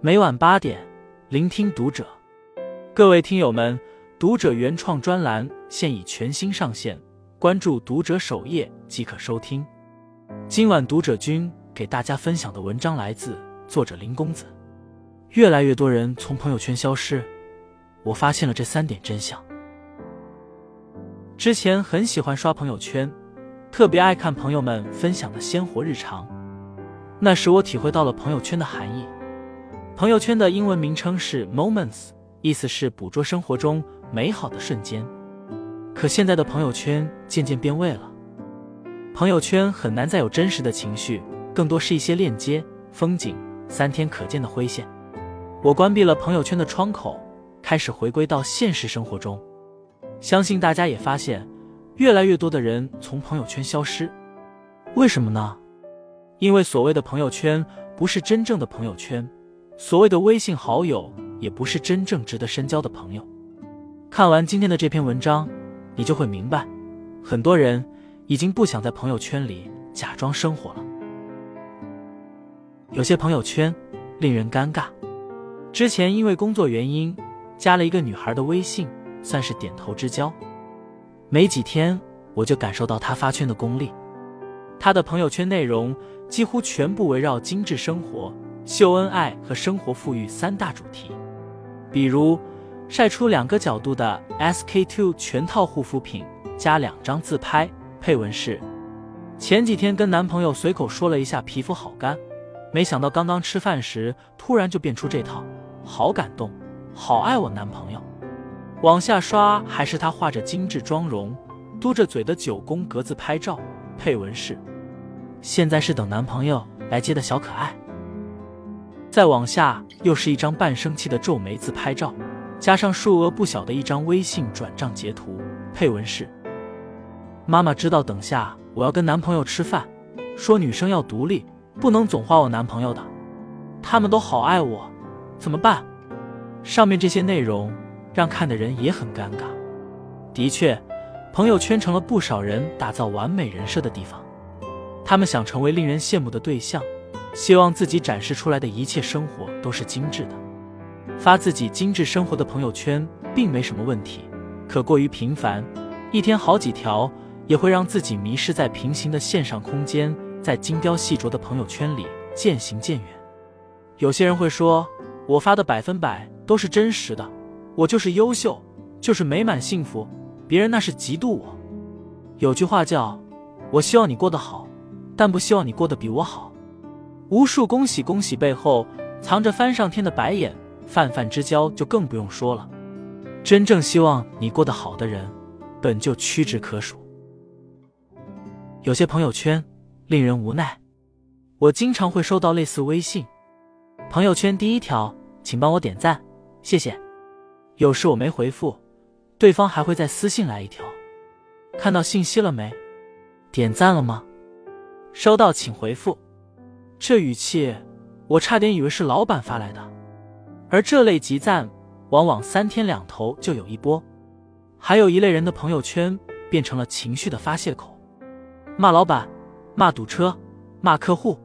每晚八点，聆听读者。各位听友们，读者原创专栏现已全新上线，关注读者首页即可收听。今晚读者君给大家分享的文章来自作者林公子。越来越多人从朋友圈消失，我发现了这三点真相。之前很喜欢刷朋友圈，特别爱看朋友们分享的鲜活日常。那时我体会到了朋友圈的含义。朋友圈的英文名称是 Moments，意思是捕捉生活中美好的瞬间。可现在的朋友圈渐渐变味了，朋友圈很难再有真实的情绪，更多是一些链接、风景、三天可见的灰线。我关闭了朋友圈的窗口，开始回归到现实生活中。相信大家也发现，越来越多的人从朋友圈消失，为什么呢？因为所谓的朋友圈不是真正的朋友圈，所谓的微信好友也不是真正值得深交的朋友。看完今天的这篇文章，你就会明白，很多人已经不想在朋友圈里假装生活了。有些朋友圈令人尴尬，之前因为工作原因加了一个女孩的微信。算是点头之交，没几天我就感受到她发圈的功力。她的朋友圈内容几乎全部围绕精致生活、秀恩爱和生活富裕三大主题，比如晒出两个角度的 SK two 全套护肤品，加两张自拍，配文是：前几天跟男朋友随口说了一下皮肤好干，没想到刚刚吃饭时突然就变出这套，好感动，好爱我男朋友。往下刷，还是他画着精致妆容，嘟着嘴的九宫格子拍照，配文是：“现在是等男朋友来接的小可爱。”再往下，又是一张半生气的皱眉自拍照，加上数额不小的一张微信转账截图，配文是：“妈妈知道，等下我要跟男朋友吃饭，说女生要独立，不能总花我男朋友的。他们都好爱我，怎么办？”上面这些内容。让看的人也很尴尬。的确，朋友圈成了不少人打造完美人设的地方。他们想成为令人羡慕的对象，希望自己展示出来的一切生活都是精致的。发自己精致生活的朋友圈并没什么问题，可过于频繁，一天好几条，也会让自己迷失在平行的线上空间，在精雕细琢的朋友圈里渐行渐远。有些人会说，我发的百分百都是真实的。我就是优秀，就是美满幸福，别人那是嫉妒我。有句话叫“我希望你过得好，但不希望你过得比我好”。无数恭喜恭喜背后藏着翻上天的白眼，泛泛之交就更不用说了。真正希望你过得好的人，本就屈指可数。有些朋友圈令人无奈，我经常会收到类似微信：“朋友圈第一条，请帮我点赞，谢谢。”有时我没回复，对方还会在私信来一条：“看到信息了没？点赞了吗？收到，请回复。”这语气，我差点以为是老板发来的。而这类集赞，往往三天两头就有一波。还有一类人的朋友圈变成了情绪的发泄口，骂老板，骂堵车，骂客户。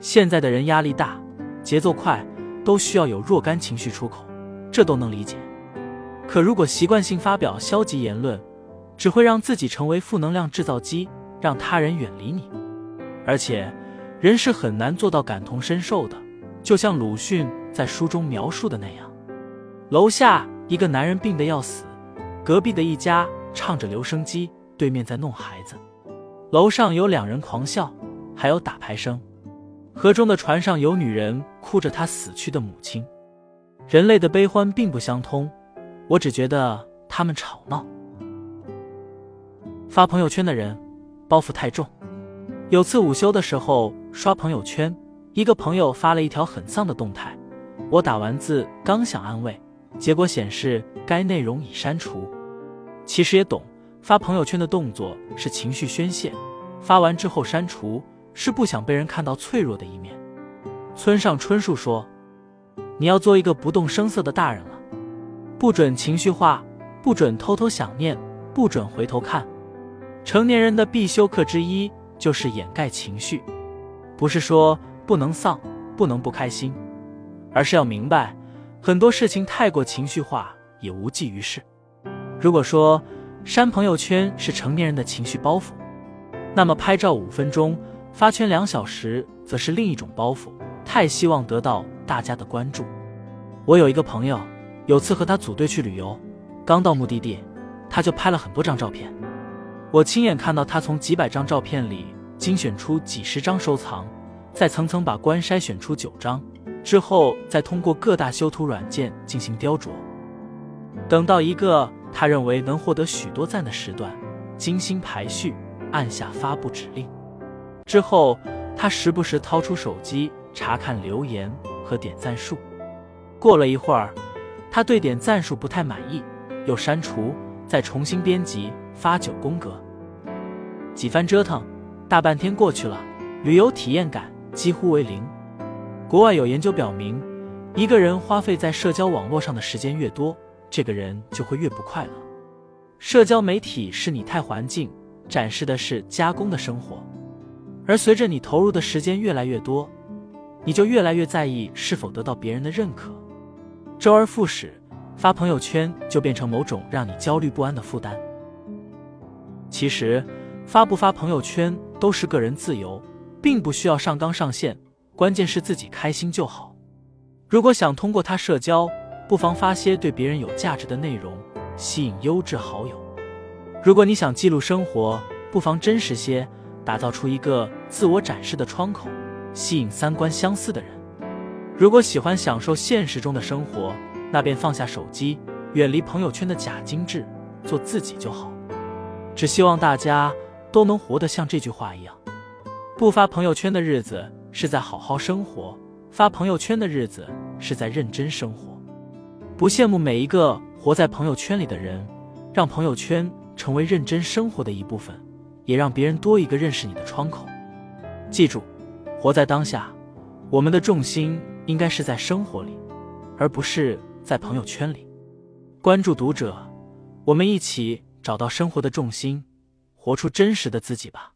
现在的人压力大，节奏快，都需要有若干情绪出口，这都能理解。可如果习惯性发表消极言论，只会让自己成为负能量制造机，让他人远离你。而且，人是很难做到感同身受的。就像鲁迅在书中描述的那样：楼下一个男人病得要死，隔壁的一家唱着留声机，对面在弄孩子，楼上有两人狂笑，还有打牌声。河中的船上有女人哭着她死去的母亲。人类的悲欢并不相通。我只觉得他们吵闹。发朋友圈的人包袱太重。有次午休的时候刷朋友圈，一个朋友发了一条很丧的动态，我打完字刚想安慰，结果显示该内容已删除。其实也懂，发朋友圈的动作是情绪宣泄，发完之后删除是不想被人看到脆弱的一面。村上春树说：“你要做一个不动声色的大人了。”不准情绪化，不准偷偷想念，不准回头看。成年人的必修课之一就是掩盖情绪，不是说不能丧，不能不开心，而是要明白，很多事情太过情绪化也无济于事。如果说删朋友圈是成年人的情绪包袱，那么拍照五分钟，发圈两小时，则是另一种包袱。太希望得到大家的关注。我有一个朋友，有次和他组队去旅游，刚到目的地，他就拍了很多张照片。我亲眼看到他从几百张照片里精选出几十张收藏，再层层把关筛选出九张，之后再通过各大修图软件进行雕琢。等到一个他认为能获得许多赞的时段，精心排序，按下发布指令。之后，他时不时掏出手机查看留言和点赞数。过了一会儿，他对点赞数不太满意，又删除，再重新编辑发九宫格。几番折腾，大半天过去了，旅游体验感几乎为零。国外有研究表明，一个人花费在社交网络上的时间越多，这个人就会越不快乐。社交媒体是拟态环境，展示的是加工的生活，而随着你投入的时间越来越多，你就越来越在意是否得到别人的认可。周而复始，发朋友圈就变成某种让你焦虑不安的负担。其实，发不发朋友圈都是个人自由，并不需要上纲上线，关键是自己开心就好。如果想通过他社交，不妨发些对别人有价值的内容，吸引优质好友。如果你想记录生活，不妨真实些，打造出一个自我展示的窗口，吸引三观相似的人。如果喜欢享受现实中的生活，那便放下手机，远离朋友圈的假精致，做自己就好。只希望大家都能活得像这句话一样：不发朋友圈的日子是在好好生活，发朋友圈的日子是在认真生活。不羡慕每一个活在朋友圈里的人，让朋友圈成为认真生活的一部分，也让别人多一个认识你的窗口。记住，活在当下，我们的重心。应该是在生活里，而不是在朋友圈里。关注读者，我们一起找到生活的重心，活出真实的自己吧。